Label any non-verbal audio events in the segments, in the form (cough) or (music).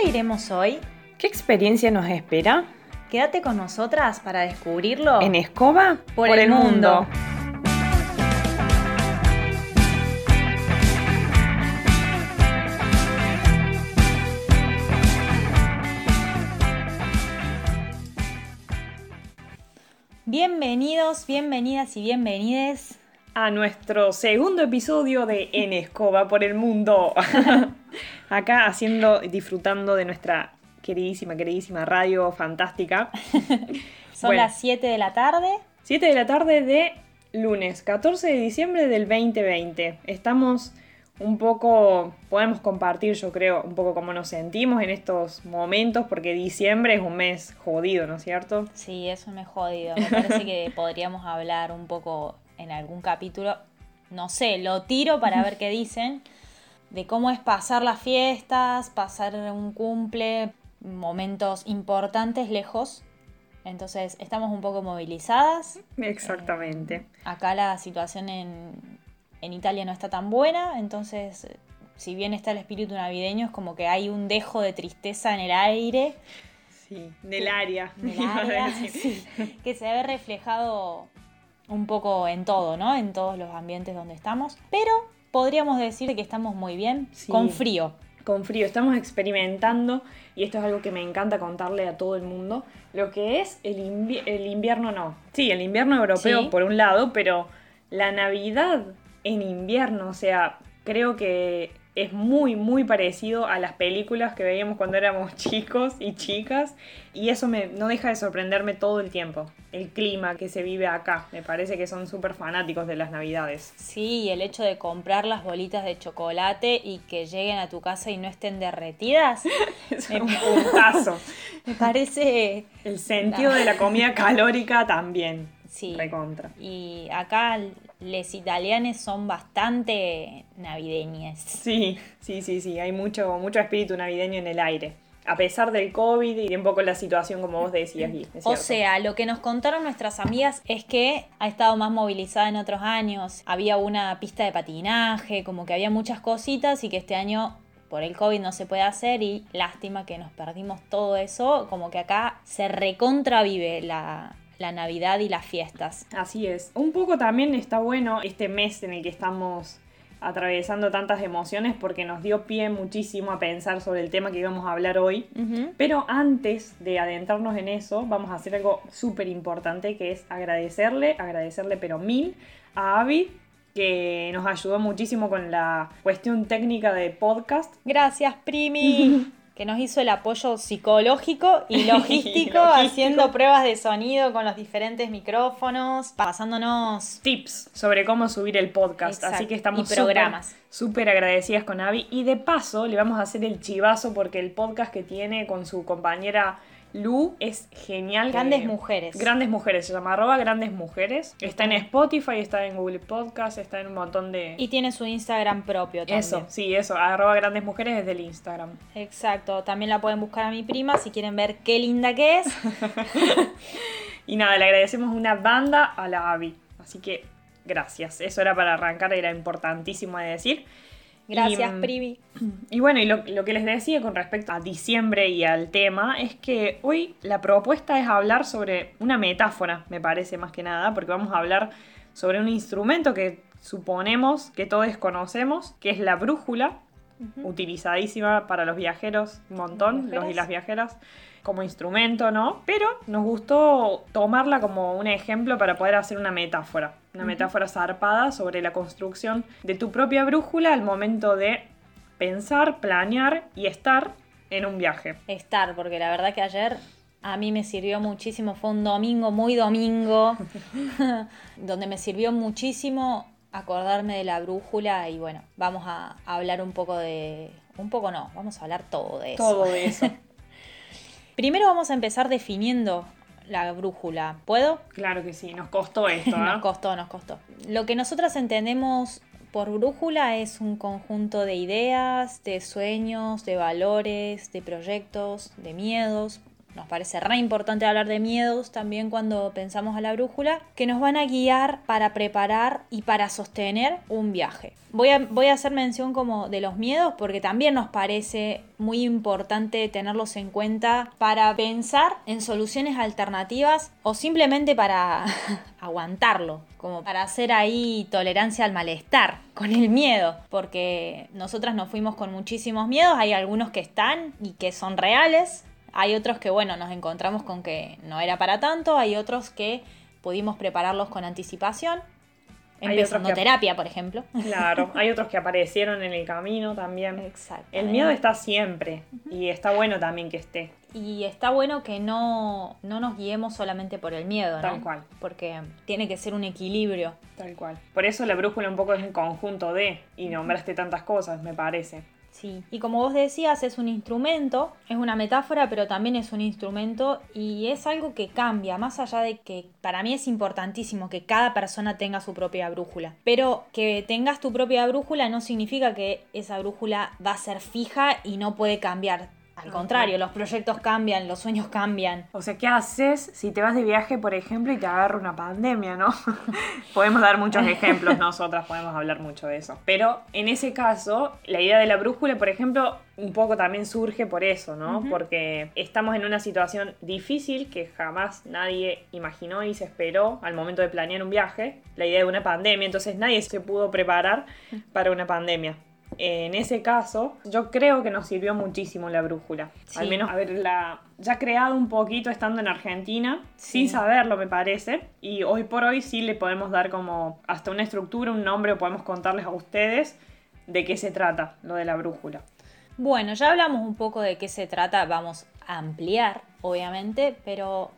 dónde iremos hoy? ¿Qué experiencia nos espera? Quédate con nosotras para descubrirlo En Escoba por, el, mundo. Bienvenidos, bienvenidas y bienvenides. A nuestro segundo episodio de En Escoba por el mundo. (laughs) Acá haciendo, disfrutando de nuestra queridísima, queridísima radio fantástica. (laughs) Son Bueno. las 7 de la tarde. 7 de la tarde de lunes, 14 de diciembre del 2020. Estamos un poco, podemos compartir yo creo, un poco cómo nos sentimos en estos momentos, porque diciembre es un mes jodido, ¿no es cierto? Sí, eso me he jodido. Me parece que podríamos hablar un poco en algún capítulo. No sé, lo tiro para ver qué dicen. De cómo es pasar las fiestas, pasar un cumple, momentos importantes lejos. Entonces, estamos un poco movilizadas. Exactamente. Acá la situación en, en Italia no está tan buena, entonces, eh, si bien está el espíritu navideño, es como que hay un dejo de tristeza en el aire. Sí, del área. del (laughs) iba a área, (laughs) sí, que se ve reflejado un poco en todo, ¿no? En todos los ambientes donde estamos. Pero podríamos decir que estamos muy bien, Sí. con frío. con frío. Estamos experimentando, y esto es algo que me encanta contarle a todo el mundo, lo que es el, invi- el invierno, no. Sí, el invierno europeo Sí. por un lado, pero la Navidad en invierno, o sea, creo que es muy, muy parecido a las películas que veíamos cuando éramos (laughs) chicos y chicas, y eso me, no deja de sorprenderme todo el tiempo. El clima que se vive acá, me parece que son súper fanáticos de las Navidades. Sí, y el hecho de comprar las bolitas de chocolate y que lleguen a tu casa y no estén derretidas, (laughs) Es un puntazo. (laughs) me parece... El sentido de la comida calórica también. Sí. Recontra. Y acá les italianes son bastante navideñas. Sí, sí, sí, sí. Hay mucho, mucho espíritu navideño en el aire. A pesar del COVID y un poco la situación como vos decías, Gui, O sea, lo que nos contaron nuestras amigas es que ha estado más movilizada en otros años. Había una pista de patinaje, como que había muchas cositas y que este año por el COVID no se puede hacer y lástima que nos perdimos todo eso. Como que acá se recontravive la, la Navidad y las fiestas. Así es. Un poco también está bueno este mes en el que estamos atravesando tantas emociones porque nos dio pie muchísimo a pensar sobre el tema que íbamos a hablar hoy. Pero antes de adentrarnos en eso, vamos a hacer algo súper importante que es agradecerle, agradecerle pero mil a Avi que nos ayudó muchísimo con la cuestión técnica de podcast. Gracias, Primi. (laughs) que nos hizo el apoyo psicológico y (laughs) logístico, Logístico. haciendo pruebas de sonido con los diferentes micrófonos, pasándonos tips sobre cómo subir el podcast. Exacto, Así que estamos y programas. súper- súper agradecidas con Avi. Y de paso le vamos a hacer el chivazo porque el podcast que tiene con su compañera Lu es genial. grandes Eh, mujeres. Grandes Mujeres, se llama arroba Grandes Mujeres. Está en Spotify, está en Google Podcast, está en un montón de... y tiene su Instagram propio también. Eso, sí, eso, arroba Grandes Mujeres desde el Instagram. Exacto, también la pueden buscar a mi prima si quieren ver qué linda que es. (laughs) Y nada, le agradecemos una banda a la Avi. Así que gracias. Eso era para arrancar, era importantísimo de decir. Gracias, Y, mm, Primi. Y bueno, y lo, lo que les decía con respecto a diciembre y al tema es que hoy la propuesta es hablar sobre una metáfora, me parece más que nada, porque vamos a hablar sobre un instrumento que suponemos que todos conocemos, que es la brújula, utilizadísima para los viajeros un montón, los y las viajeras, como instrumento, ¿no? Pero nos gustó tomarla como un ejemplo para poder hacer una metáfora, una metáfora zarpada sobre la construcción de tu propia brújula al momento de pensar, planear y estar en un viaje. Estar, porque la verdad que ayer a mí me sirvió muchísimo, fue un domingo, muy domingo, (laughs) (laughs) donde me sirvió muchísimo acordarme de la brújula y bueno, vamos a hablar un poco de... Un poco no, vamos a hablar todo de eso. Todo de eso. (laughs) Primero vamos a empezar definiendo la brújula. ¿Puedo? claro que sí, nos costó esto, ¿no? (laughs) Nos costó, nos costó. Lo que nosotras entendemos por brújula es un conjunto de ideas, de sueños, de valores, de proyectos, de miedos, nos parece re importante hablar de miedos también cuando pensamos a la brújula, que nos van a guiar para preparar y para sostener un viaje. Voy a, voy a hacer mención como de los miedos porque también nos parece muy importante tenerlos en cuenta para pensar en soluciones alternativas o simplemente para (laughs) aguantarlo, como para hacer ahí tolerancia al malestar con el miedo, porque nosotras nos fuimos con muchísimos miedos, hay algunos que están y que son reales, hay otros que, bueno, nos encontramos con que no era para tanto, hay otros que pudimos prepararlos con anticipación. Empezando que... terapia, por ejemplo. Claro, (laughs) hay otros que aparecieron en el camino también. Exacto. El miedo está siempre y está bueno también que esté. Y está bueno que no, no nos guiemos solamente por el miedo, ¿no? Tal cual. Porque tiene que ser un equilibrio. Tal cual. Por eso la brújula un poco es un conjunto de, y nombraste tantas cosas, me parece. Y como vos decías, es un instrumento, es una metáfora, pero también es un instrumento y es algo que cambia, más allá de que para mí es importantísimo que cada persona tenga su propia brújula. Pero que tengas tu propia brújula no significa que esa brújula va a ser fija y no puede cambiar al contrario, los proyectos cambian, los sueños cambian. O sea, ¿qué haces si te vas de viaje, por ejemplo, y te agarra una pandemia, no? (laughs) podemos dar muchos ejemplos, nosotras podemos hablar mucho de eso. Pero en ese caso, la idea de la brújula, por ejemplo, un poco también surge por eso, ¿no? Porque estamos en una situación difícil que jamás nadie imaginó y se esperó al momento de planear un viaje, la idea de una pandemia, entonces nadie se pudo preparar para una pandemia en ese caso, yo creo que nos sirvió muchísimo la brújula. Al menos haberla ya creado un poquito estando en Argentina, sin saberlo me parece. Y hoy por hoy sí le podemos dar como hasta una estructura, un nombre, o podemos contarles a ustedes de qué se trata lo de la brújula. Bueno, ya hablamos un poco de qué se trata, vamos a ampliar, obviamente, pero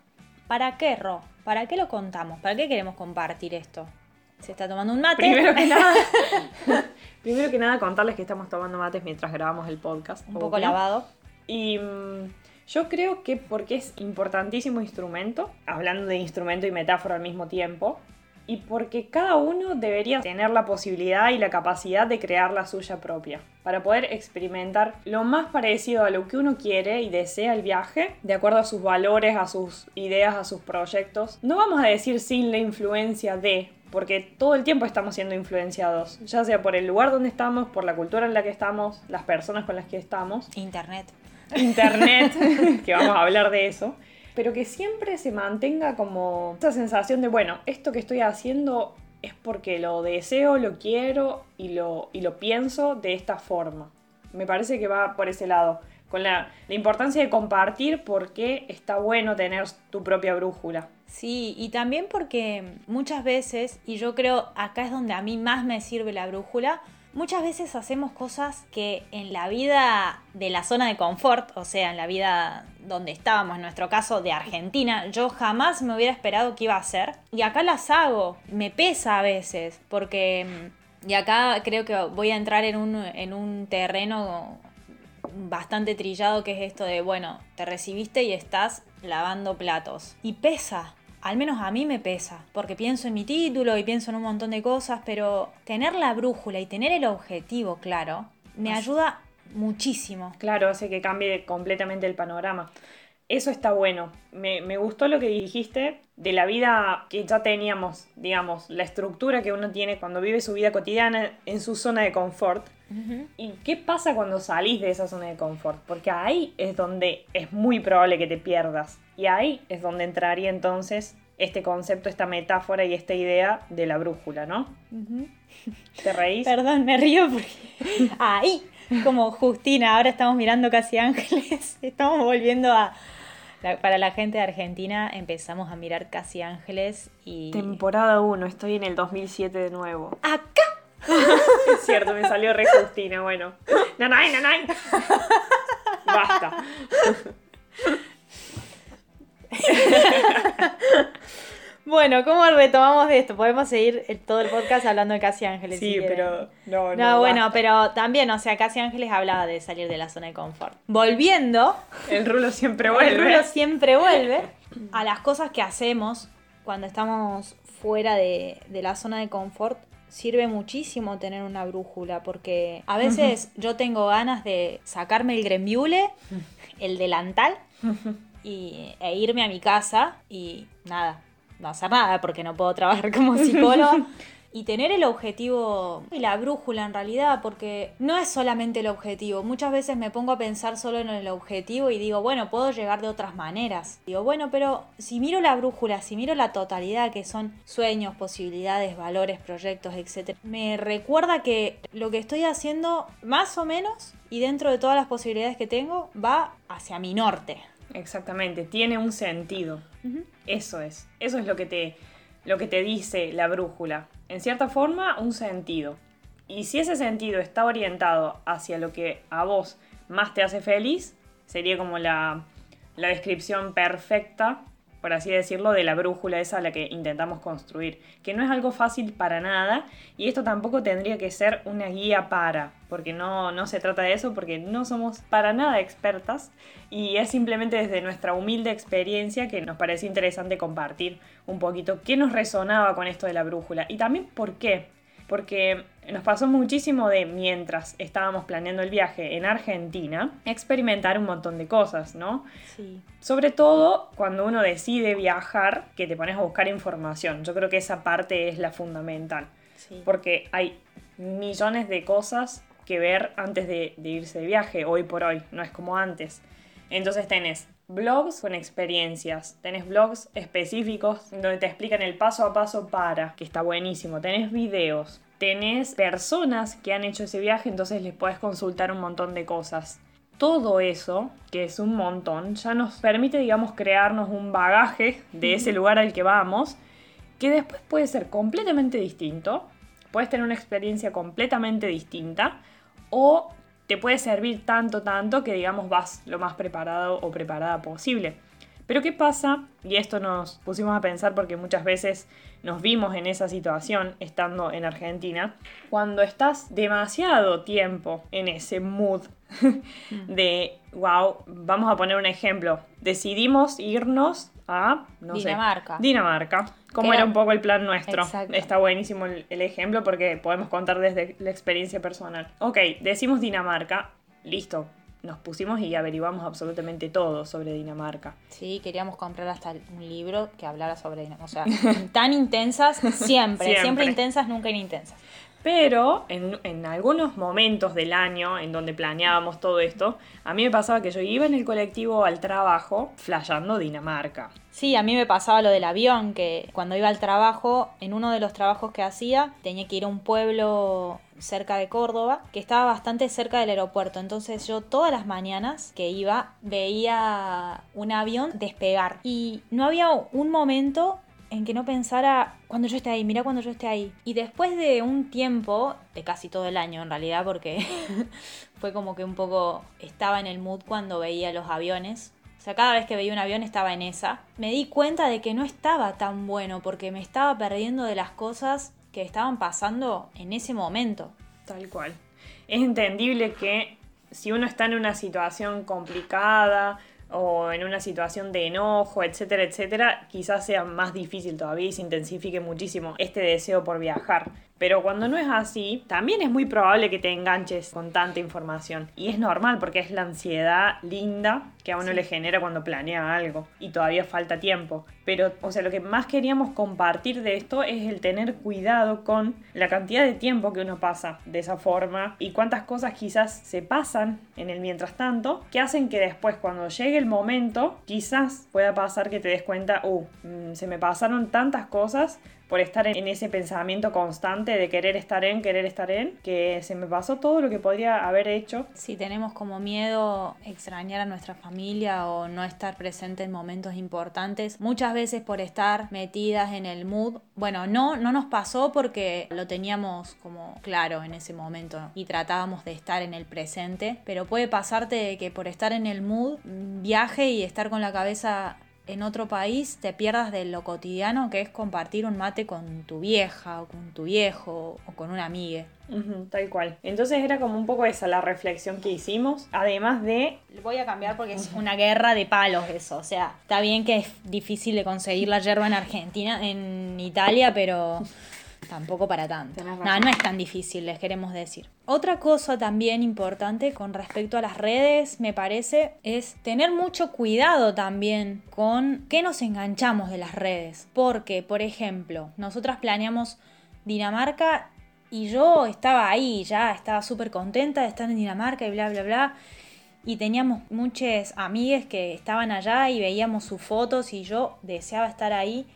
¿para qué, Ro? ¿Para qué lo contamos? ¿Para qué queremos compartir esto? Se está tomando un mate. Primero que nada, (laughs) primero que nada contarles que estamos tomando mates mientras grabamos el podcast. Un poco lavado. Y mm, yo creo que porque es importantísimo instrumento, hablando de instrumento y metáfora al mismo tiempo, y porque cada uno debería tener la posibilidad y la capacidad de crear la suya propia, para poder experimentar lo más parecido a lo que uno quiere y desea el viaje, de acuerdo a sus valores, a sus ideas, a sus proyectos. No vamos a decir sin la influencia de, porque todo el tiempo estamos siendo influenciados, ya sea por el lugar donde estamos, por la cultura en la que estamos, las personas con las que estamos. Internet. Internet, (laughs) que vamos a hablar de eso. Pero que siempre se mantenga como esa sensación de, bueno, esto que estoy haciendo es porque lo deseo, lo quiero y lo, y lo pienso de esta forma. Me parece que va por ese lado con la, importancia de compartir por qué está bueno tener tu propia brújula. Sí, y también porque muchas veces, y yo creo acá es donde a mí más me sirve la brújula, muchas veces hacemos cosas que en la vida de la zona de confort, o sea, en la vida donde estábamos, en nuestro caso de Argentina, yo jamás me hubiera esperado que iba a hacer. Y acá las hago, me pesa a veces, porque... Y acá creo que voy a entrar en un, en un terreno bastante trillado que es esto de, bueno, te recibiste y estás lavando platos. Y pesa, al menos a mí me pesa, porque pienso en mi título y pienso en un montón de cosas, pero tener la brújula y tener el objetivo claro me ayuda muchísimo. Claro, hace que cambie completamente el panorama. Eso está bueno. Me, me, gustó lo que dijiste de la vida que ya teníamos, digamos, la estructura que uno tiene cuando vive su vida cotidiana en su zona de confort. ¿Y qué pasa cuando salís de esa zona de confort? Porque ahí es donde es muy probable que te pierdas. Y ahí es donde entraría entonces este concepto, esta metáfora y esta idea de la brújula, ¿no? ¿Te reís? Perdón, me río porque ahí, como Justina, ahora estamos mirando casi ángeles, (laughs) estamos volviendo a... para la gente de Argentina empezamos a mirar casi ángeles y... Temporada 1, estoy en el 2007 de nuevo. ¡Acá! (laughs) es cierto, me salió re Justina, bueno. ¡Nanay, nanay! Basta. (laughs) Bueno, ¿cómo retomamos de esto? Podemos seguir todo el podcast hablando de Casi Ángeles. Sí, pero no, no. No, bueno, pero también, o sea, Casi Ángeles hablaba de salir de la zona de confort. Volviendo. El rulo siempre vuelve. El rulo siempre vuelve a las cosas que hacemos cuando estamos fuera de, de la zona de confort sirve muchísimo tener una brújula porque a veces yo tengo ganas de sacarme el grembiule, el delantal y, e irme a mi casa y nada, no hacer nada porque no puedo trabajar (laughs) como psicóloga. (laughs) y tener el objetivo y la brújula en realidad, porque no es solamente el objetivo. Muchas veces me pongo a pensar solo en el objetivo y digo, bueno, puedo llegar de otras maneras. Digo, bueno, pero si miro la brújula, si miro la totalidad, que son sueños, posibilidades, valores, proyectos, etc., me recuerda que lo que estoy haciendo, más o menos, y dentro de todas las posibilidades que tengo, va hacia mi norte. Exactamente, tiene un sentido. Eso es. Eso es lo que te lo que te dice la brújula en cierta forma, un sentido. Y si ese sentido está orientado hacia lo que a vos más te hace feliz, sería como la, la descripción perfecta, por así decirlo, de la brújula esa a la que intentamos construir. Que no es algo fácil para nada y esto tampoco tendría que ser una guía para, porque no, no se trata de eso, porque no somos para nada expertas y es simplemente desde nuestra humilde experiencia que nos parece interesante compartir un poquito qué nos resonaba con esto de la brújula y también por qué. Porque nos pasó muchísimo de mientras estábamos planeando el viaje en Argentina, experimentar un montón de cosas, ¿no? Sí. Sobre todo cuando uno decide viajar, que te pones a buscar información. Yo creo que esa parte es la fundamental. Sí. Porque hay millones de cosas que ver antes de, de irse de viaje, hoy por hoy, no es como antes. Entonces tenés blogs con experiencias, tenés blogs específicos donde te explican el paso a paso para, que está buenísimo, tenés videos, tenés personas que han hecho ese viaje, entonces les puedes consultar un montón de cosas. Todo eso, que es un montón, ya nos permite, digamos, crearnos un bagaje de ese lugar al que vamos, que después puede ser completamente distinto, puedes tener una experiencia completamente distinta, o te puede servir tanto, tanto que digamos vas lo más preparado o preparada posible. Pero ¿qué pasa? Y esto nos pusimos a pensar porque muchas veces nos vimos en esa situación estando en Argentina, cuando estás demasiado tiempo en ese mood (laughs) de, wow, vamos a poner un ejemplo, decidimos irnos a Dinamarca. Dinamarca, como era un poco el plan nuestro. Está buenísimo el, el ejemplo porque podemos contar desde la experiencia personal. Ok, decimos Dinamarca, listo, nos pusimos y averiguamos absolutamente todo sobre Dinamarca. Sí, queríamos comprar hasta un libro que hablara sobre Dinamarca. O sea, (laughs) tan intensas siempre, siempre, intensas, nunca inintensas. Pero en, algunos momentos del año en donde planeábamos todo esto, a mí me pasaba que yo iba en el colectivo al trabajo flayando Dinamarca. Sí, a mí me pasaba lo del avión, que cuando iba al trabajo, en uno de los trabajos que hacía, tenía que ir a un pueblo cerca de Córdoba, que estaba bastante cerca del aeropuerto. Entonces yo todas las mañanas que iba veía un avión despegar. Y no había un momento en que no pensara cuando yo esté ahí, mira cuando yo esté ahí. Y después de un tiempo, de casi todo el año en realidad, porque (laughs) fue como que un poco estaba en el mood cuando veía los aviones. O sea, cada vez que veía un avión estaba en esa. Me di cuenta de que no estaba tan bueno porque me estaba perdiendo de las cosas que estaban pasando en ese momento. Tal cual. Es entendible que si uno está en una situación complicada o en una situación de enojo, etcétera, etcétera, quizás sea más difícil todavía y se intensifique muchísimo este deseo por viajar. Pero cuando no es así, también es muy probable que te enganches con tanta información. Y es normal porque es la ansiedad linda que a uno le genera cuando planea algo. Y todavía falta tiempo. Pero, o sea, lo que más queríamos compartir de esto es el tener cuidado con la cantidad de tiempo que uno pasa de esa forma y cuántas cosas quizás se pasan en el mientras tanto que hacen que después cuando llegue el momento quizás pueda pasar que te des cuenta, uh, mm, se me pasaron tantas cosas por estar en ese pensamiento constante de querer estar en, querer estar en, que se me pasó todo lo que podría haber hecho. Si tenemos como miedo extrañar a nuestra familia o no estar presente en momentos importantes, muchas veces por estar metidas en el mood, bueno, no, no nos pasó porque lo teníamos como claro en ese momento y tratábamos de estar en el presente, pero puede pasarte que por estar en el mood, viaje y estar con la cabeza en otro país te pierdas de lo cotidiano que es compartir un mate con tu vieja o con tu viejo o con una amiga. tal cual. Entonces era como un poco esa la reflexión que hicimos. Además de. Voy a cambiar porque es una guerra de palos eso. O sea, está bien que es difícil de conseguir la yerba en Argentina, en Italia, pero Tampoco para tanto. No, no es tan difícil, les queremos decir. Otra cosa también importante con respecto a las redes, me parece, es tener mucho cuidado también con qué nos enganchamos de las redes. Porque, por ejemplo, nosotras planeamos Dinamarca y yo estaba ahí, ya estaba súper contenta de estar en Dinamarca y bla, bla, bla. Y teníamos muchas amigas que estaban allá y veíamos sus fotos y yo deseaba estar ahí.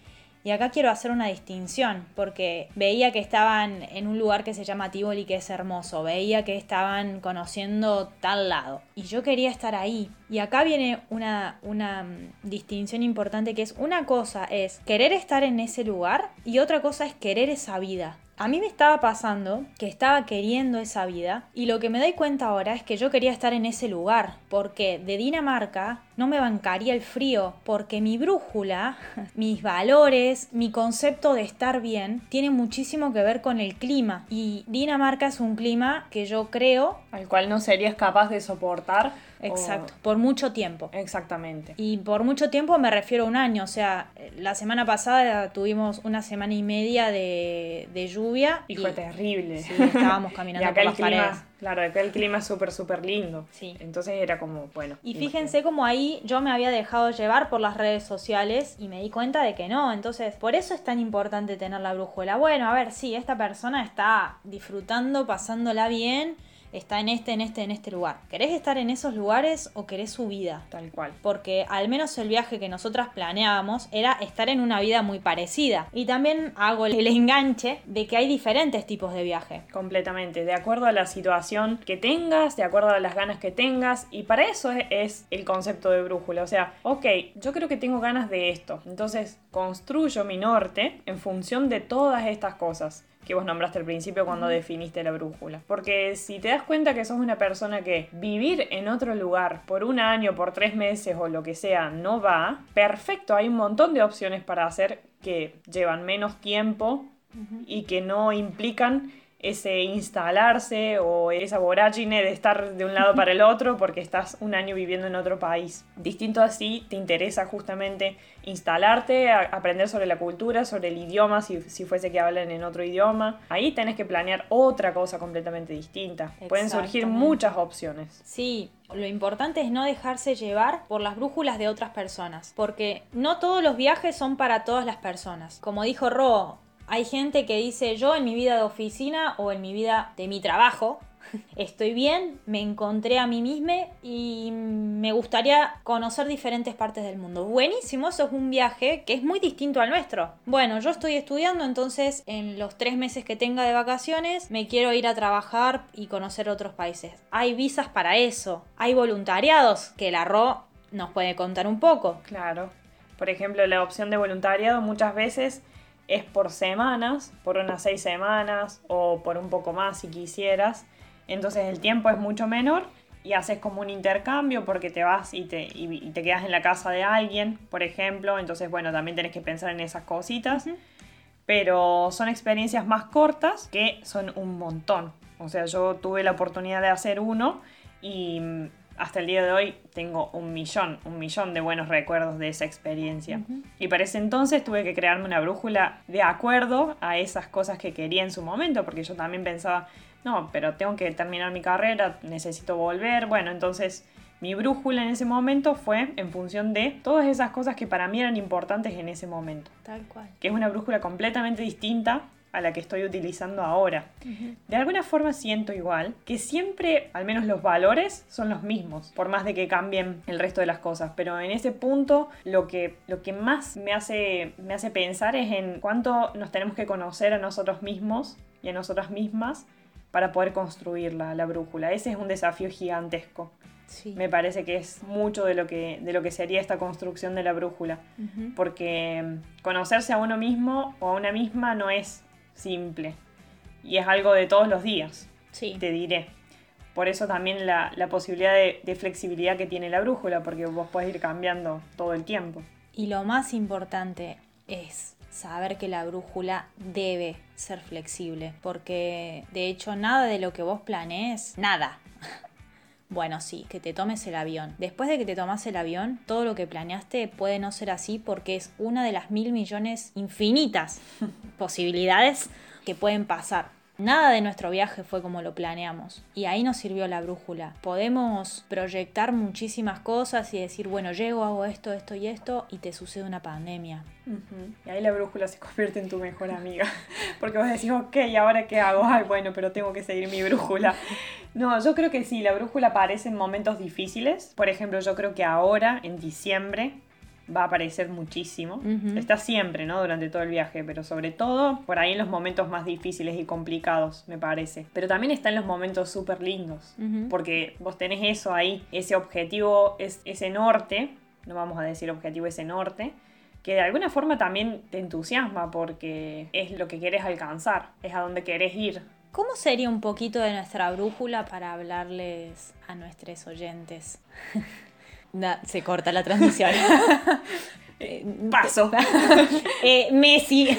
Y acá quiero hacer una distinción, porque veía que estaban en un lugar que se llama Tivoli, que es hermoso, veía que estaban conociendo tal lado, y yo quería estar ahí. Y acá viene una, una mm, distinción importante que es una cosa es querer estar en ese lugar y otra cosa es querer esa vida. A mí me estaba pasando que estaba queriendo esa vida y lo que me doy cuenta ahora es que yo quería estar en ese lugar porque de Dinamarca no me bancaría el frío porque mi brújula, (laughs) mis valores, mi concepto de estar bien tiene muchísimo que ver con el clima y Dinamarca es un clima que yo creo al cual no serías capaz de soportar Exacto, por mucho tiempo. Exactamente. Y por mucho tiempo me refiero a un año, o sea, la semana pasada tuvimos una semana y media de, lluvia. Y, fue terrible. Sí, estábamos caminando (laughs) por las paredes. Claro, acá el clima es súper, súper lindo. Sí. Entonces era como, bueno. Y fíjense como ahí yo me había dejado llevar por las redes sociales y me di cuenta de que no. Entonces, por eso es tan importante tener la brújula. Bueno, a ver, sí, esta persona está disfrutando, pasándola bien está en este, en este, en este lugar. ¿Querés estar en esos lugares o querés su vida? Tal cual. Porque al menos el viaje que nosotras planeábamos era estar en una vida muy parecida. Y también hago el enganche de que hay diferentes tipos de viaje. Completamente, de acuerdo a la situación que tengas, de acuerdo a las ganas que tengas. Y para eso es, el concepto de brújula. O sea, ok, yo creo que tengo ganas de esto. Entonces construyo mi norte en función de todas estas cosas que vos nombraste al principio cuando definiste la brújula. Porque si te das cuenta que sos una persona que vivir en otro lugar por un año, por tres meses o lo que sea no va, perfecto, hay un montón de opciones para hacer que llevan menos tiempo y que no implican ese instalarse o esa vorágine de estar de un lado para el (laughs) otro porque estás un año viviendo en otro país. Distinto así, te interesa justamente instalarte, aprender sobre la cultura, sobre el idioma, si, fuese que hablan en otro idioma. Ahí tenés que planear otra cosa completamente distinta. Pueden surgir muchas opciones. Sí, lo importante es no dejarse llevar por las brújulas de otras personas, porque no todos los viajes son para todas las personas. Como dijo Ro, hay gente que dice yo en mi vida de oficina o en mi vida de mi trabajo (laughs) estoy bien, me encontré a mí misma y me gustaría conocer diferentes partes del mundo. Buenísimo, eso es un viaje que es muy distinto al nuestro. Bueno, yo estoy estudiando, entonces en los tres meses que tenga de vacaciones me quiero ir a trabajar y conocer otros países. Hay visas para eso, hay voluntariados que la RO nos puede contar un poco. Claro. Por ejemplo, la opción de voluntariado muchas veces es por semanas, por unas seis semanas o por un poco más si quisieras. Entonces el tiempo es mucho menor y haces como un intercambio porque te vas y te, te quedas en la casa de alguien, por ejemplo. Entonces, bueno, también tenés que pensar en esas cositas. Pero son experiencias más cortas que son un montón. O sea, yo tuve la oportunidad de hacer uno y hasta el día de hoy tengo un millón, un millón de buenos recuerdos de esa experiencia. Y para ese entonces tuve que crearme una brújula de acuerdo a esas cosas que quería en su momento, porque yo también pensaba, no, pero tengo que terminar mi carrera, necesito volver. Bueno, entonces mi brújula en ese momento fue en función de todas esas cosas que para mí eran importantes en ese momento. Tal cual. Que es una brújula completamente distinta a la que estoy utilizando ahora. De alguna forma siento igual que siempre, al menos los valores, son los mismos, por más de que cambien el resto de las cosas. Pero en ese punto lo que, lo que más me hace, me hace pensar es en cuánto nos tenemos que conocer a nosotros mismos y a nosotras mismas para poder construir la, la brújula. Ese es un desafío gigantesco. Me parece que es mucho de lo que, de lo que sería esta construcción de la brújula. Porque conocerse a uno mismo o a una misma no es simple. Y es algo de todos los días, sí. te diré. Por eso también la, posibilidad de, de, flexibilidad que tiene la brújula, porque vos podés ir cambiando todo el tiempo. Y lo más importante es saber que la brújula debe ser flexible, porque de hecho nada de lo que vos planees, nada, bueno, sí, que te tomes el avión. Después de que te tomas el avión, todo lo que planeaste puede no ser así porque es una de las mil millones infinitas (laughs) posibilidades que pueden pasar. Nada de nuestro viaje fue como lo planeamos y ahí nos sirvió la brújula. Podemos proyectar muchísimas cosas y decir, bueno, llego, hago esto, esto y esto y te sucede una pandemia. Y ahí la brújula se (laughs) convierte en tu mejor amiga. (laughs) Porque vos decís, ok, ¿y ahora qué hago? Ay, bueno, pero tengo que seguir mi brújula. (laughs) No, yo creo que sí, la brújula aparece en momentos difíciles. Por ejemplo, yo creo que ahora, en diciembre, va a aparecer muchísimo. Está siempre, ¿no? Durante todo el viaje, pero sobre todo por ahí en los momentos más difíciles y complicados, me parece. Pero también está en los momentos súper lindos, porque vos tenés eso ahí, ese objetivo, es, ese norte, no vamos a decir objetivo, ese norte, que de alguna forma también te entusiasma porque es lo que quieres alcanzar, es a donde querés ir. ¿Cómo sería un poquito de nuestra brújula para hablarles a nuestros oyentes? (laughs) se corta la transmisión. (laughs) Eh, paso. (laughs) Eh, Messi.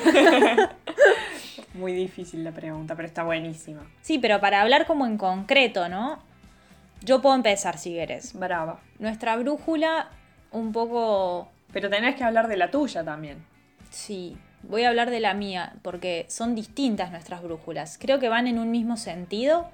(laughs) Muy difícil la pregunta, pero está buenísima. Sí, pero para hablar como en concreto, ¿no? Yo puedo empezar si quieres. Brava. Nuestra brújula, un poco. Pero tenés que hablar de la tuya también. Sí, voy a hablar de la mía, porque son distintas nuestras brújulas. Creo que van en un mismo sentido,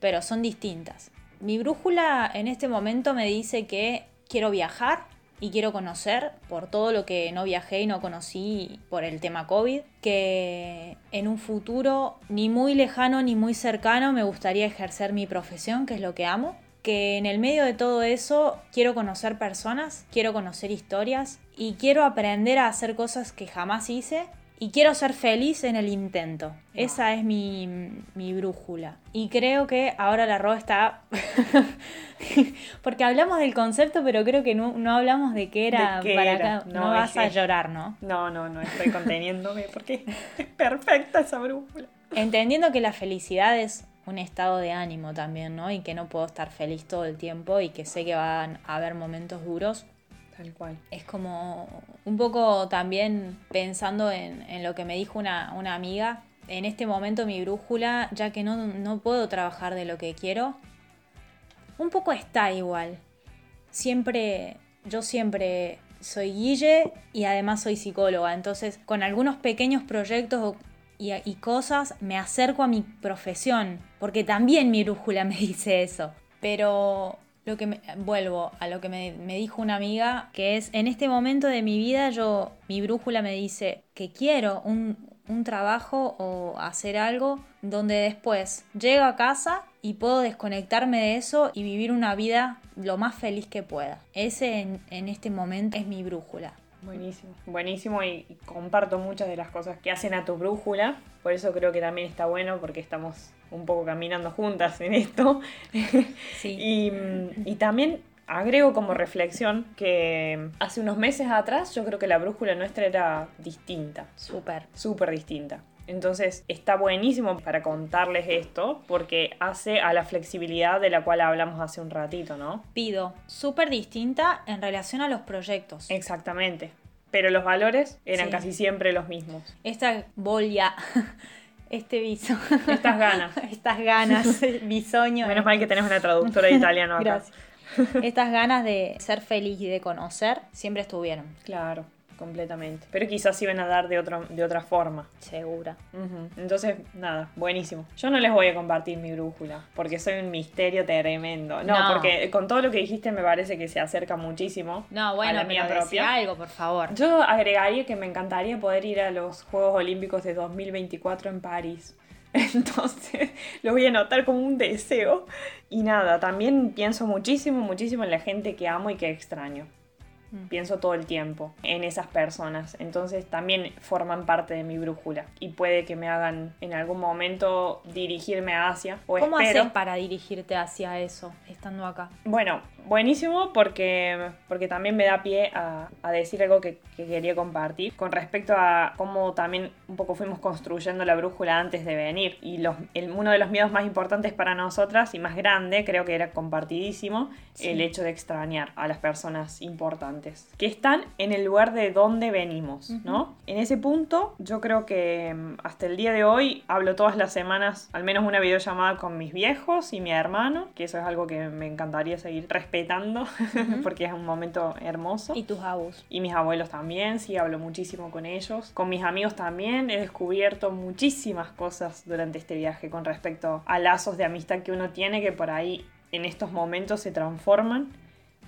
pero son distintas. Mi brújula en este momento me dice que quiero viajar y quiero conocer por todo lo que no viajé y no conocí por el tema COVID, que en un futuro ni muy lejano ni muy cercano me gustaría ejercer mi profesión, que es lo que amo, que en el medio de todo eso quiero conocer personas, quiero conocer historias y quiero aprender a hacer cosas que jamás hice y quiero ser feliz en el intento. Esa es mi, brújula. Y creo que ahora la Ro está... (laughs) Porque hablamos del concepto, pero creo que no, hablamos de qué era para Acá. No, vas a llorar, ¿no? No, no, no, estoy conteniéndome porque (laughs) es perfecta esa brújula. Entendiendo que la felicidad es un estado de ánimo también, ¿no? Y que no puedo estar feliz todo el tiempo y que sé que van a haber momentos duros, Tal cual. Es como un poco también pensando en, lo que me dijo una, amiga. En este momento mi brújula, ya que no, no puedo trabajar de lo que quiero, un poco está igual. Siempre, yo siempre soy guille y además soy psicóloga. Entonces, con algunos pequeños proyectos y, cosas me acerco a mi profesión, porque también mi brújula (laughs) me dice eso. Pero lo que me, vuelvo a lo que me, dijo una amiga, que es en este momento de mi vida yo, mi brújula me dice que quiero un, un trabajo o hacer algo donde después llego a casa y puedo desconectarme de eso y vivir una vida lo más feliz que pueda. Ese en este momento es mi brújula. Buenísimo, buenísimo y, comparto muchas de las cosas que hacen a tu brújula, por eso creo que también está bueno porque estamos un poco caminando juntas en esto. (laughs) y, y también agrego como reflexión que hace unos meses atrás yo creo que la brújula nuestra era distinta. Súper. Súper distinta. Entonces está buenísimo para contarles esto porque hace a la flexibilidad de la cual hablamos hace un ratito, ¿no? Pido, súper distinta en relación a los proyectos. Exactamente. Pero los valores eran casi siempre los mismos. Esta bolia, (laughs) este viso. Estas ganas. (laughs) Estas ganas, (laughs) bisoño. Menos mal que tenemos una traductora de italiano acá. Gracias. Estas ganas de ser feliz y de conocer siempre estuvieron. Claro completamente. Pero quizás iban a dar de, otro, de otra forma. Segura. Entonces, nada, buenísimo. Yo no les voy a compartir mi brújula, porque soy un misterio tremendo. No, porque con todo lo que dijiste me parece que se acerca muchísimo. No, bueno, a la mía propia. algo, por favor. Yo agregaría que me encantaría poder ir a los Juegos Olímpicos de 2024 en París. (laughs) Entonces lo voy a anotar como un deseo. Y nada, también pienso muchísimo, muchísimo en la gente que amo y que extraño. Mm. Pienso todo el tiempo en esas personas. Entonces también forman parte de mi brújula. Y puede que me hagan en algún momento dirigirme hacia. O ¿Cómo haces para dirigirte hacia eso, estando acá? Bueno, buenísimo porque, porque también me da pie a, decir algo que, quería compartir con respecto a cómo también un poco fuimos construyendo la brújula antes de venir. Y los, uno de los miedos más importantes para nosotras y más grande, creo que era compartidísimo, el hecho de extrañar a las personas importantes que están en el lugar de donde venimos, ¿no? En ese punto, yo creo que mm, hasta el día de hoy hablo todas las semanas, al menos una videollamada con mis viejos y mi hermano, que eso es algo que me encantaría seguir respetando, (laughs) porque es un momento hermoso. Y tus abuelos. Y mis abuelos también, sí, hablo muchísimo con ellos. Con mis amigos también he descubierto muchísimas cosas durante este viaje con respecto a lazos de amistad que uno tiene que por ahí en estos momentos se transforman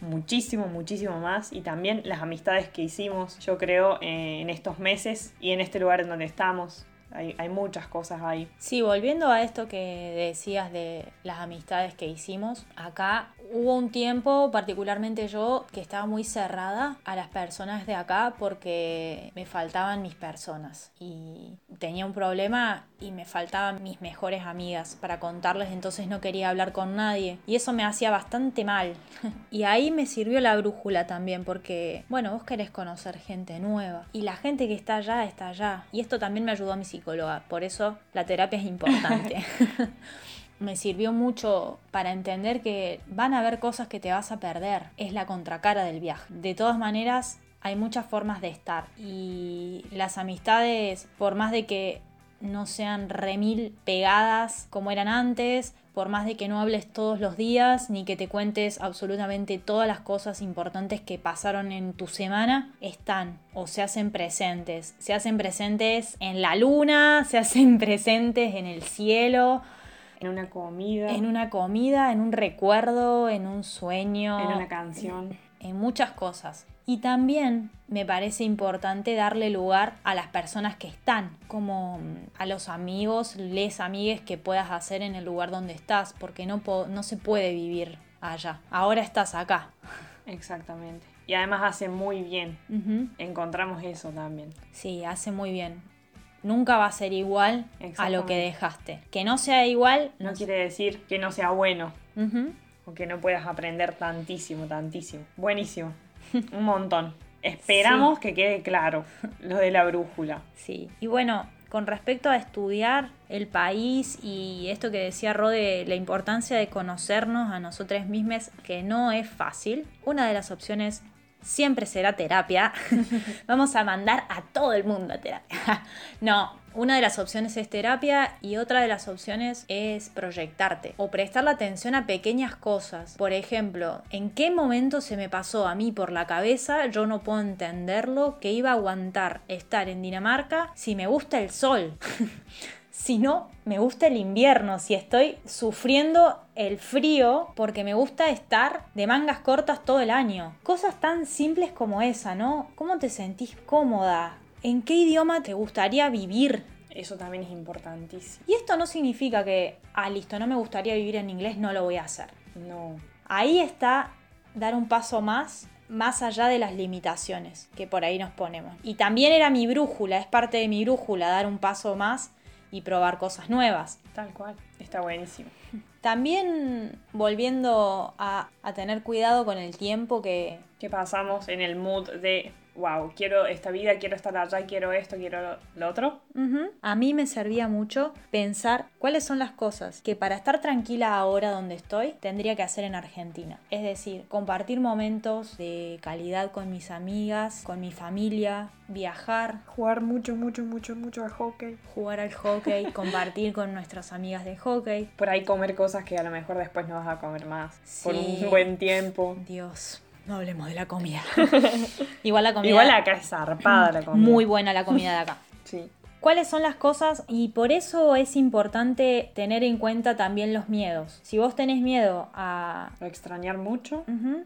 muchísimo, muchísimo más y también las amistades que hicimos, yo creo, eh, en estos meses y en este lugar en donde estamos. Hay, hay, muchas cosas ahí. Sí, volviendo a esto que decías de las amistades que hicimos, acá hubo un tiempo, particularmente yo, que estaba muy cerrada a las personas de acá porque me faltaban mis personas y tenía un problema y me faltaban mis mejores amigas para contarles, entonces no quería hablar con nadie y eso me hacía bastante mal. (laughs) y ahí me sirvió la brújula también porque, bueno, vos querés conocer gente nueva y la gente que está allá está allá y esto también me ayudó a mi psicóloga, por eso la terapia es importante. (laughs) me sirvió mucho para entender que van a haber cosas que te vas a perder. Es la contracara del viaje. De todas maneras, hay muchas formas de estar. Y las amistades, por más de que no sean remil pegadas como eran antes, por más de que no hables todos los días ni que te cuentes absolutamente todas las cosas importantes que pasaron en tu semana, están o se hacen presentes. Se hacen presentes en la luna, (laughs) se hacen presentes en el cielo, en una comida. En una comida, en un recuerdo, en un sueño. En una canción. En, muchas cosas. Y también me parece importante darle lugar a las personas que están, como mm, a los amigos, les amigues que puedas hacer en el lugar donde estás, porque no, no se puede vivir allá. Ahora estás acá. Exactamente. Y además hace muy bien. Encontramos eso también. Sí, hace muy bien nunca va a ser igual a lo que dejaste. Que no sea igual no, quiere decir que no sea bueno o que no puedas aprender tantísimo, tantísimo. Buenísimo, un montón. Esperamos que quede claro lo de la brújula. Sí, y bueno, con respecto a estudiar el país y esto que decía Rode, la importancia de conocernos a nosotros mismos, que no es fácil, una de las opciones siempre será terapia. (laughs) Vamos a mandar a todo el mundo a terapia. (laughs) no, una de las opciones es terapia y otra de las opciones es proyectarte o prestar la atención a pequeñas cosas. Por ejemplo, ¿en qué momento se me pasó a mí por la cabeza? Yo no puedo entenderlo que iba a aguantar estar en Dinamarca si me gusta el sol. (laughs) si no me gusta el invierno, si estoy sufriendo el frío porque me gusta estar de mangas cortas todo el año. Cosas tan simples como esa, ¿no? ¿Cómo te sentís cómoda? ¿En qué idioma te gustaría vivir? Eso también es importantísimo. Y esto no significa que, ah, listo, no me gustaría vivir en inglés, no lo voy a hacer. No. Ahí está dar un paso más más allá de las limitaciones que por ahí nos ponemos. Y también era mi brújula, es parte de mi brújula dar un paso más y probar cosas nuevas. Tal cual, está buenísimo. También volviendo a, a tener cuidado con el tiempo que... Que pasamos en el mood de wow, quiero esta vida, quiero estar allá, quiero esto, quiero lo otro. A mí me servía mucho pensar cuáles son las cosas que para estar tranquila ahora donde estoy tendría que hacer en Argentina. Es decir, compartir momentos de calidad con mis amigas, con mi familia, viajar. Jugar mucho, mucho, mucho, mucho al hockey. Jugar al hockey, (laughs) compartir con nuestras amigas de hockey. Por ahí comer cosas que a lo mejor después no vas a comer más. Por un buen tiempo. Dios. No hablemos de la comida. (laughs) Igual la comida. Igual acá es zarpada la comida. Muy buena la comida de acá. Cuáles son las cosas y por eso es importante tener en cuenta también los miedos. Si vos tenés miedo a... extrañar mucho,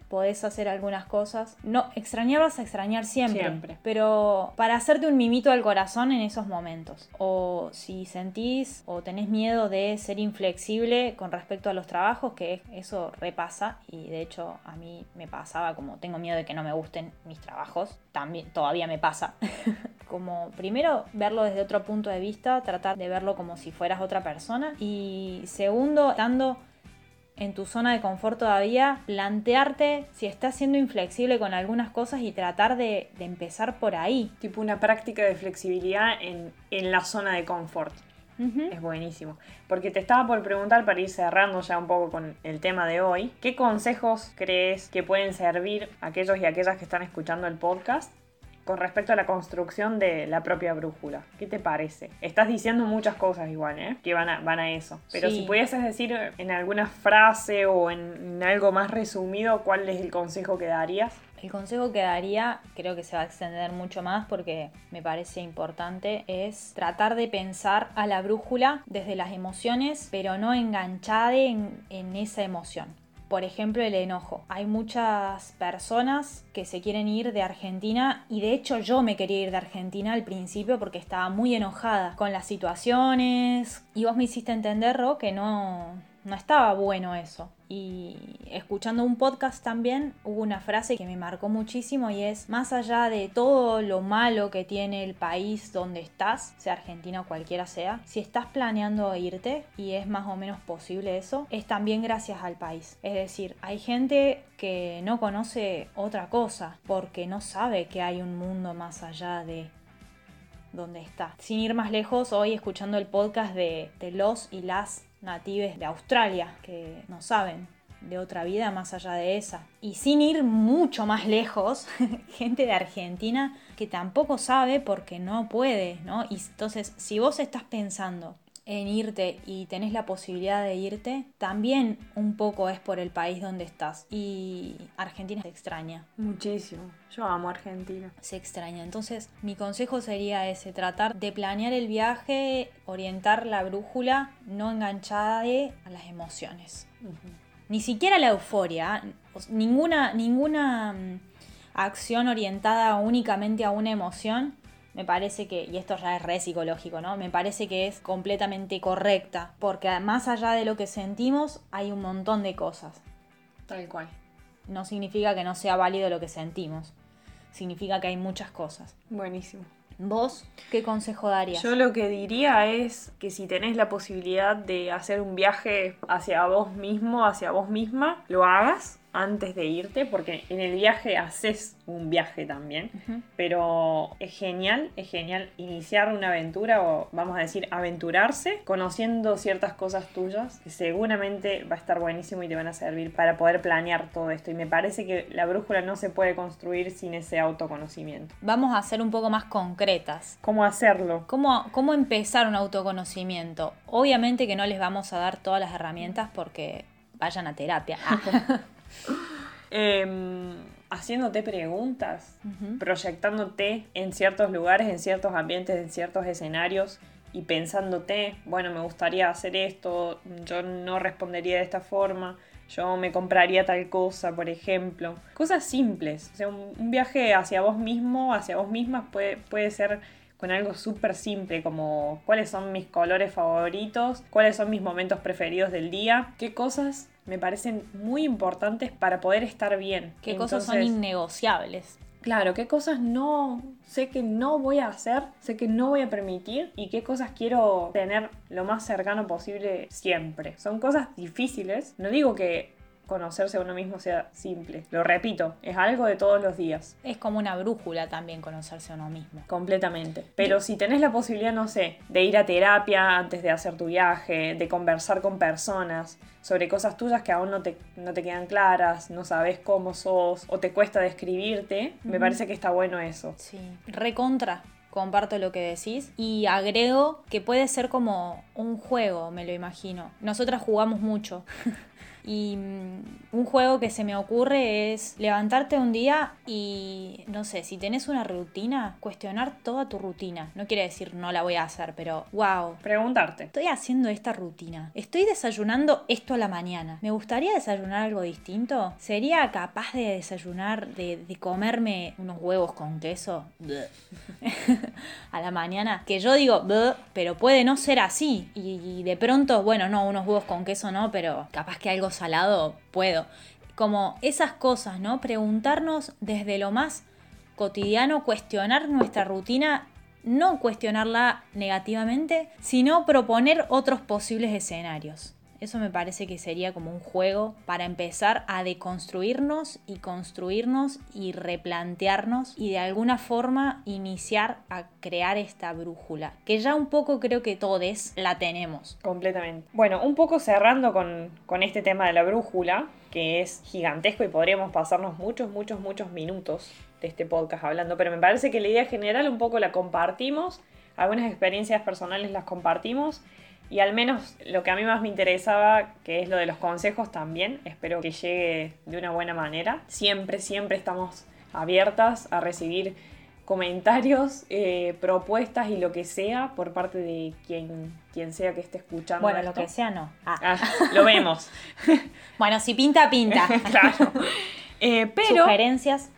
podés hacer algunas cosas. No, extrañar vas a extrañar siempre, siempre. Pero para hacerte un mimito al corazón en esos momentos. O si sentís o tenés miedo de ser inflexible con respecto a los trabajos, que eso repasa y de hecho a mí me pasaba como tengo miedo de que no me gusten mis trabajos, también todavía me pasa. (laughs) como primero verlo desde otro punto de vista, tratar de verlo como si fueras otra persona. Y segundo, estando en tu zona de confort todavía, plantearte si estás siendo inflexible con algunas cosas y tratar de, empezar por ahí. Tipo una práctica de flexibilidad en, la zona de confort. Es buenísimo. Porque te estaba por preguntar, para ir cerrando ya un poco con el tema de hoy, ¿qué consejos crees que pueden servir a aquellos y aquellas que están escuchando el podcast con respecto a la construcción de la propia brújula. ¿Qué te parece? Estás diciendo muchas cosas igual, ¿eh? Que van a, van a eso. Pero si pudieses decir en alguna frase o en, algo más resumido, ¿cuál es el consejo que darías? El consejo que daría, creo que se va a extender mucho más porque me parece importante, es tratar de pensar a la brújula desde las emociones, pero no enganchada en, en esa emoción. Por ejemplo, el enojo. Hay muchas personas que se quieren ir de Argentina y de hecho yo me quería ir de Argentina al principio porque estaba muy enojada con las situaciones y vos me hiciste entender, Ro, que no, no estaba bueno eso. Y escuchando un podcast también hubo una frase que me marcó muchísimo y es, más allá de todo lo malo que tiene el país donde estás, sea Argentina o cualquiera sea, si estás planeando irte, y es más o menos posible eso, es también gracias al país. Es decir, hay gente que no conoce otra cosa porque no sabe que hay un mundo más allá de donde está. Sin ir más lejos, hoy escuchando el podcast de, los y las natives de Australia que no saben de otra vida más allá de esa. Y sin ir mucho más lejos, (laughs) gente de Argentina que tampoco sabe porque no puede, ¿no? Y entonces, si vos estás pensando en irte y tenés la posibilidad de irte, también un poco es por el país donde estás. Y Argentina se extraña. Muchísimo. Yo amo Argentina. Se extraña. Entonces, mi consejo sería ese, tratar de planear el viaje, orientar la brújula no enganchada a las emociones. Ni siquiera la euforia, ninguna, ninguna mm, acción orientada únicamente a una emoción me parece que, y esto ya es re psicológico, ¿no? Me parece que es completamente correcta, porque más allá de lo que sentimos hay un montón de cosas. Tal cual. No significa que no sea válido lo que sentimos, significa que hay muchas cosas. Buenísimo. ¿Vos qué consejo darías? Yo lo que diría es que si tenés la posibilidad de hacer un viaje hacia vos mismo, hacia vos misma, lo hagas antes de irte, porque en el viaje haces un viaje también, pero es genial, es genial iniciar una aventura o vamos a decir aventurarse conociendo ciertas cosas tuyas que seguramente va a estar buenísimo y te van a servir para poder planear todo esto y me parece que la brújula no se puede construir sin ese autoconocimiento. Vamos a ser un poco más concretas. ¿Cómo hacerlo? ¿Cómo, cómo empezar un autoconocimiento? Obviamente que no les vamos a dar todas las herramientas porque vayan a terapia. (laughs) (laughs) Em, haciéndote preguntas, proyectándote en ciertos lugares, en ciertos ambientes, en ciertos escenarios y pensándote, bueno, me gustaría hacer esto, yo no respondería de esta forma, yo me compraría tal cosa, por ejemplo. Cosas simples, o sea, un, viaje hacia vos mismo, hacia vos misma puede, puede ser con algo súper simple como cuáles son mis colores favoritos, cuáles son mis momentos preferidos del día, qué cosas me parecen muy importantes para poder estar bien. ¿Qué cosas son innegociables? Claro, qué cosas no sé que no voy a hacer, sé que no voy a permitir y qué cosas quiero tener lo más cercano posible siempre. Son cosas difíciles. No digo que conocerse a uno mismo sea simple. Lo repito, es algo de todos los días. Es como una brújula también conocerse a uno mismo. Completamente. Pero si tenés la posibilidad, no sé, de ir a terapia antes de hacer tu viaje, de conversar con personas sobre cosas tuyas que aún no te, no te quedan claras, no sabes cómo sos o te cuesta describirte, me parece que está bueno eso. Sí. Recontra comparto lo que decís y agrego que puede ser como un juego, me lo imagino. Nosotras jugamos mucho. (laughs) Y mm, un juego que se me ocurre es levantarte un día y, no sé, si tenés una rutina, cuestionar toda tu rutina. No quiere decir no la voy a hacer, pero wow. Preguntarte. Estoy haciendo esta rutina. Estoy desayunando esto a la mañana. ¿Me gustaría desayunar algo distinto? ¿Sería capaz de desayunar, de, comerme unos huevos con queso (laughs) a la mañana? Que yo digo, pero puede no ser así. y de pronto, bueno, no, unos huevos con queso no, pero capaz que algo salado, puedo. Como esas cosas, ¿no? Preguntarnos desde lo más cotidiano, cuestionar nuestra rutina, no cuestionarla negativamente, sino proponer otros posibles escenarios. Eso me parece que sería como un juego para empezar a deconstruirnos y construirnos y replantearnos y de alguna forma iniciar a crear esta brújula, que ya un poco creo que todos la tenemos. Completamente. Bueno, un poco cerrando con, con este tema de la brújula, que es gigantesco y podríamos pasarnos muchos, muchos, muchos minutos de este podcast hablando, pero me parece que la idea general un poco la compartimos, algunas experiencias personales las compartimos y al menos lo que a mí más me interesaba, que es lo de los consejos también, espero que llegue de una buena manera. Siempre, siempre estamos abiertas a recibir comentarios, eh, propuestas y lo que sea por parte de quien, quien sea que esté escuchando. Bueno, lo que sea no. Ah. Ah, lo vemos. (laughs) bueno, si pinta, pinta. (laughs) claro. (laughs) Eh, pero, Sugerencias.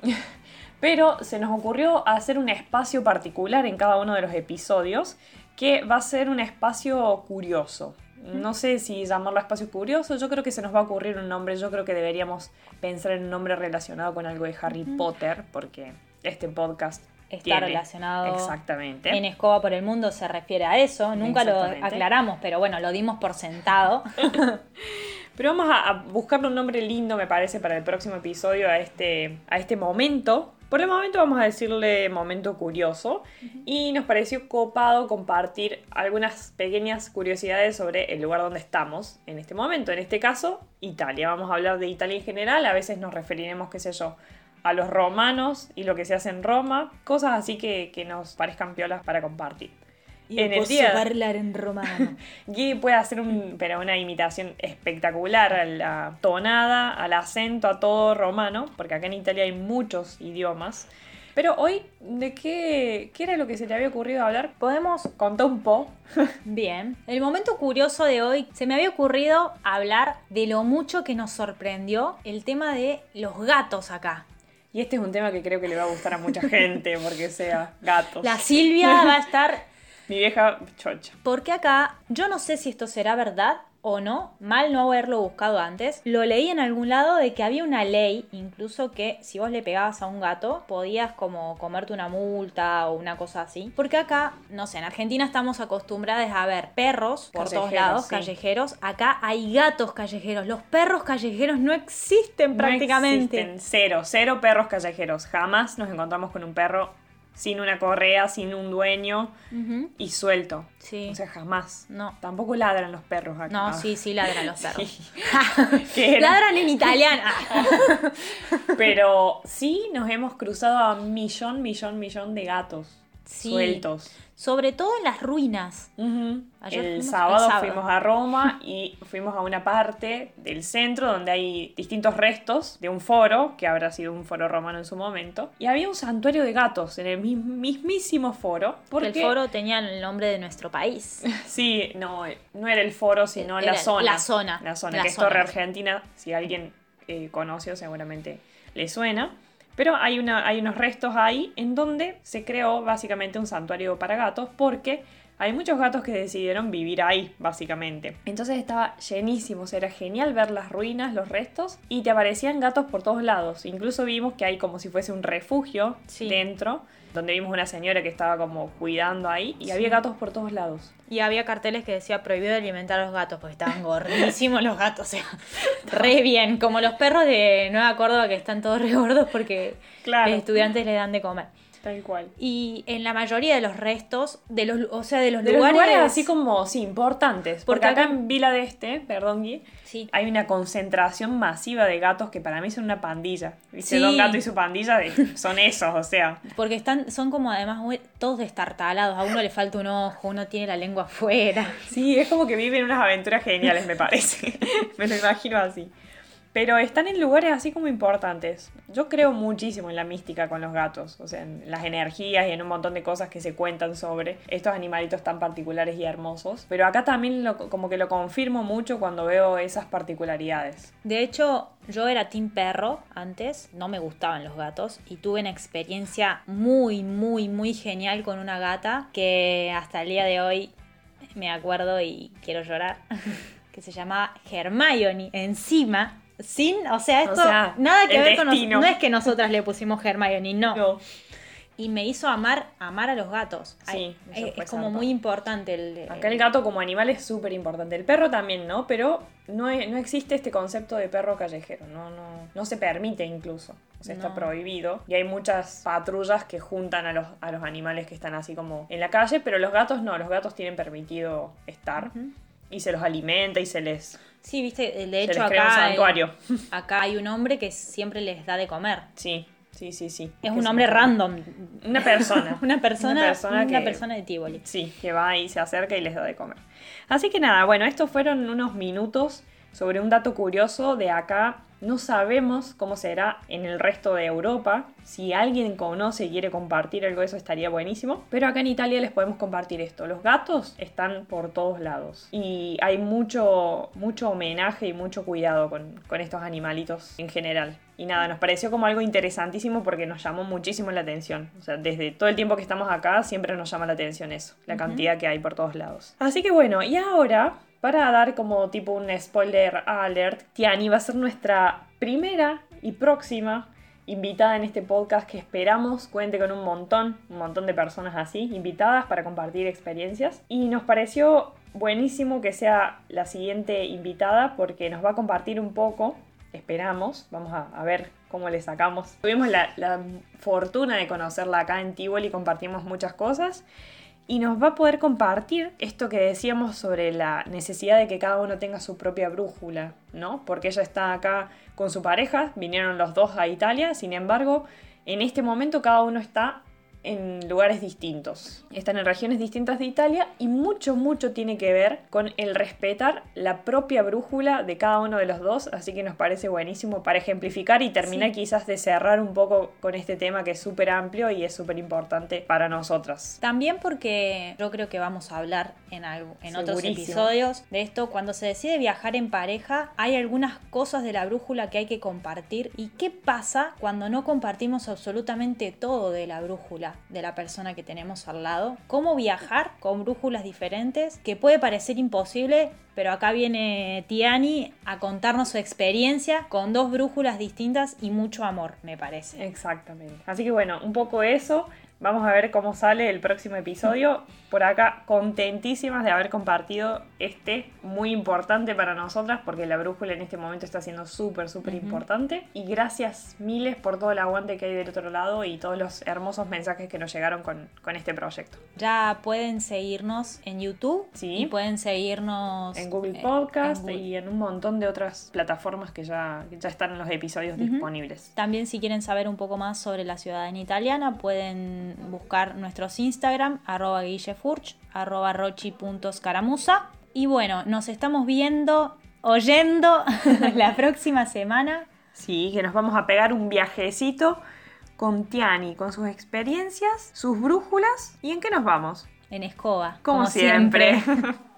Pero se nos ocurrió hacer un espacio particular en cada uno de los episodios que va a ser un espacio curioso. No sé si llamarlo espacio curioso, yo creo que se nos va a ocurrir un nombre, yo creo que deberíamos pensar en un nombre relacionado con algo de Harry Potter, porque este podcast está relacionado exactamente. en Escoba por el Mundo se refiere a eso, nunca lo aclaramos, pero bueno, lo dimos por sentado. (laughs) pero vamos a, buscarle un nombre lindo, me parece, para el próximo episodio a este, a este momento por el momento vamos a decirle momento curioso y nos pareció copado compartir algunas pequeñas curiosidades sobre el lugar donde estamos en este momento. En este caso, Italia. Vamos a hablar de Italia en general, a veces nos referiremos, qué sé yo, a los romanos y lo que se hace en Roma, cosas así que, que nos parezcan piolas para compartir en el día. hablar en romano. (laughs) Guy puede hacer un, pero una imitación espectacular a la tonada, al acento, a todo romano, porque acá en Italia hay muchos idiomas. Pero hoy, ¿de qué, qué era lo que se te había ocurrido hablar? Podemos contar un po. (laughs) Bien. El momento curioso de hoy, se me había ocurrido hablar de lo mucho que nos sorprendió el tema de los gatos acá. Y este es un tema que creo que le va a gustar a mucha (laughs) gente, porque sea gatos. La Silvia va a estar mi vieja chocha. Porque acá, yo no sé si esto será verdad o no, mal no haberlo buscado antes, lo leí en algún lado de que había una ley, incluso que si vos le pegabas a un gato, podías como comerte una multa o una cosa así. Porque acá, no sé, en Argentina estamos acostumbrados a ver perros por todos lados, callejeros. Acá hay gatos callejeros. Los perros callejeros no existen prácticamente. existen. Cero, cero perros callejeros. Jamás nos encontramos con un perro sin una correa, sin un dueño y suelto. Sí. O sea, jamás. No. Tampoco ladran los perros acá. No, sí, sí ladran los perros. (laughs) (laughs) ladran en italiano. (laughs) Pero sí nos hemos cruzado a millón, millón, millón de gatos sueltos. Sobre todo en las ruinas. el, sábado fuimos a Roma y fuimos a una parte del centro donde hay distintos restos de un foro, que habrá sido un foro romano en su momento. Y había un santuario de gatos en el mismísimo foro. Porque el foro tenía el nombre de nuestro país. (laughs) sí, no, no era el foro, sino la zona. La zona. La zona, que es Torre Argentina. Si alguien eh, conoce seguramente le suena. Pero hay, una, hay unos restos ahí en donde se creó básicamente un santuario para gatos porque hay muchos gatos que decidieron vivir ahí, básicamente. Entonces estaba llenísimo, era genial ver las ruinas, los restos, y te aparecían gatos por todos lados. Incluso vimos que hay como si fuese un refugio dentro, donde vimos una señora que estaba como cuidando ahí, y había gatos por todos lados. Y había carteles que decía prohibido alimentar a los gatos, porque estaban gordísimos los gatos, o sea, re bien, como los perros de Nueva Córdoba que están todos re gordos porque los estudiantes les dan de comer. Tal cual. Y en la mayoría de los restos, de los, o sea, de los lugares. así como, sí, importantes. Porque, acá, en Vila de Este, perdón, Gui, sí. hay una concentración masiva de gatos que para mí son una pandilla. ¿Viste? Don Gato y su pandilla (laughs) son esos, o sea. Porque están, son como además todos destartalados. A uno le falta un ojo, uno tiene la lengua afuera. Sí, es como que viven unas aventuras geniales, me parece. (laughs) me lo imagino así. Pero están en lugares así como importantes. Yo creo muchísimo en la mística con los gatos, o sea, en las energías y en un montón de cosas que se cuentan sobre estos animalitos tan particulares y hermosos. Pero acá también como que lo confirmo mucho cuando veo esas particularidades. De hecho, yo era team perro antes, no me gustaban los gatos y tuve una experiencia muy, muy, muy genial con una gata que hasta el día de hoy me acuerdo y quiero llorar. (laughs) que se llamaba Hermione. Encima, sin, o sea, esto nada que ver con nosotros. No es que nosotras le pusimos Hermione, no. no. y me hizo amar, amar a los gatos. Sí, Ay, eso es, como muy importante el... Acá el gato como animal es súper importante. El perro también, ¿no? Pero no, no existe este concepto de perro callejero. No, no, no se permite incluso. O sea, está prohibido. Y hay muchas patrullas que juntan a los, a los animales que están así como en la calle, pero los gatos no. Los gatos tienen permitido estar. Y se los alimenta y se les, Sí, viste, de se hecho acá, santuario. (laughs) acá hay un hombre que siempre les da de comer. Sí, sí, sí, sí. Es un hombre random. (laughs) Una persona. Una persona, una persona que- persona de Tivoli. Sí, que va y se acerca y les da de comer. Así que nada, bueno, estos fueron unos minutos sobre un dato curioso de acá. No sabemos cómo será en el resto de Europa. Si alguien conoce y quiere compartir algo de eso estaría buenísimo. Pero acá en Italia les podemos compartir esto. Los gatos están por todos lados. Y hay mucho, mucho homenaje y mucho cuidado con, con estos animalitos en general. Y nada, nos pareció como algo interesantísimo porque nos llamó muchísimo la atención. O sea, desde todo el tiempo que estamos acá siempre nos llama la atención eso, la cantidad que hay por todos lados. Así que bueno, y ahora, para dar como tipo un spoiler alert, Tiani va a ser nuestra primera y próxima invitada en este podcast que esperamos cuente con un montón, un montón de personas así, invitadas para compartir experiencias. Y nos pareció buenísimo que sea la siguiente invitada porque nos va a compartir un poco esperamos. Vamos a, ver cómo le sacamos. Tuvimos la, la fortuna de conocerla acá en Tivoli, compartimos muchas cosas. Y nos va a poder compartir esto que decíamos sobre la necesidad de que cada uno tenga su propia brújula, ¿no? Porque ella está acá con su pareja, vinieron los dos a Italia, sin embargo, en este momento cada uno está en lugares distintos. Están en regiones distintas de Italia y mucho, mucho tiene que ver con el respetar la propia brújula de cada uno de los dos, así que nos parece buenísimo para ejemplificar y terminar Sí. quizás de cerrar un poco con este tema que es súper amplio y es súper importante para nosotras. También porque yo creo que vamos a hablar en, algo, en otros episodios de esto. Cuando se decide viajar en pareja, hay algunas cosas de la brújula que hay que compartir. ¿Y qué pasa cuando no compartimos absolutamente todo de la brújula de la persona que tenemos al lado? ¿Cómo viajar con brújulas diferentes? Que puede parecer imposible, pero acá viene Tiani a contarnos su experiencia con dos brújulas distintas y mucho amor, me parece. Exactamente. Así que bueno, un poco eso. Vamos a ver cómo sale el próximo episodio. Por acá, contentísimas de haber compartido este muy importante para nosotras, porque la brújula en este momento está siendo súper, súper importante. Y gracias miles por todo el aguante que hay del otro lado y todos los hermosos mensajes que nos llegaron con, con este proyecto. Ya pueden seguirnos en YouTube Sí. y pueden seguirnos En Google eh, Podcast en Google. y en un montón de otras plataformas que ya, que ya están en los episodios disponibles. También si quieren saber un poco más sobre la ciudadanía italiana pueden buscar nuestros Instagram arroba guillefurch, arroba rochi.scaramuza y bueno, nos estamos viendo, oyendo (laughs) la próxima semana. Sí, que nos vamos a pegar un viajecito con Tiani, con sus experiencias, sus brújulas y en qué nos vamos. En escoba. Como, siempre. (laughs)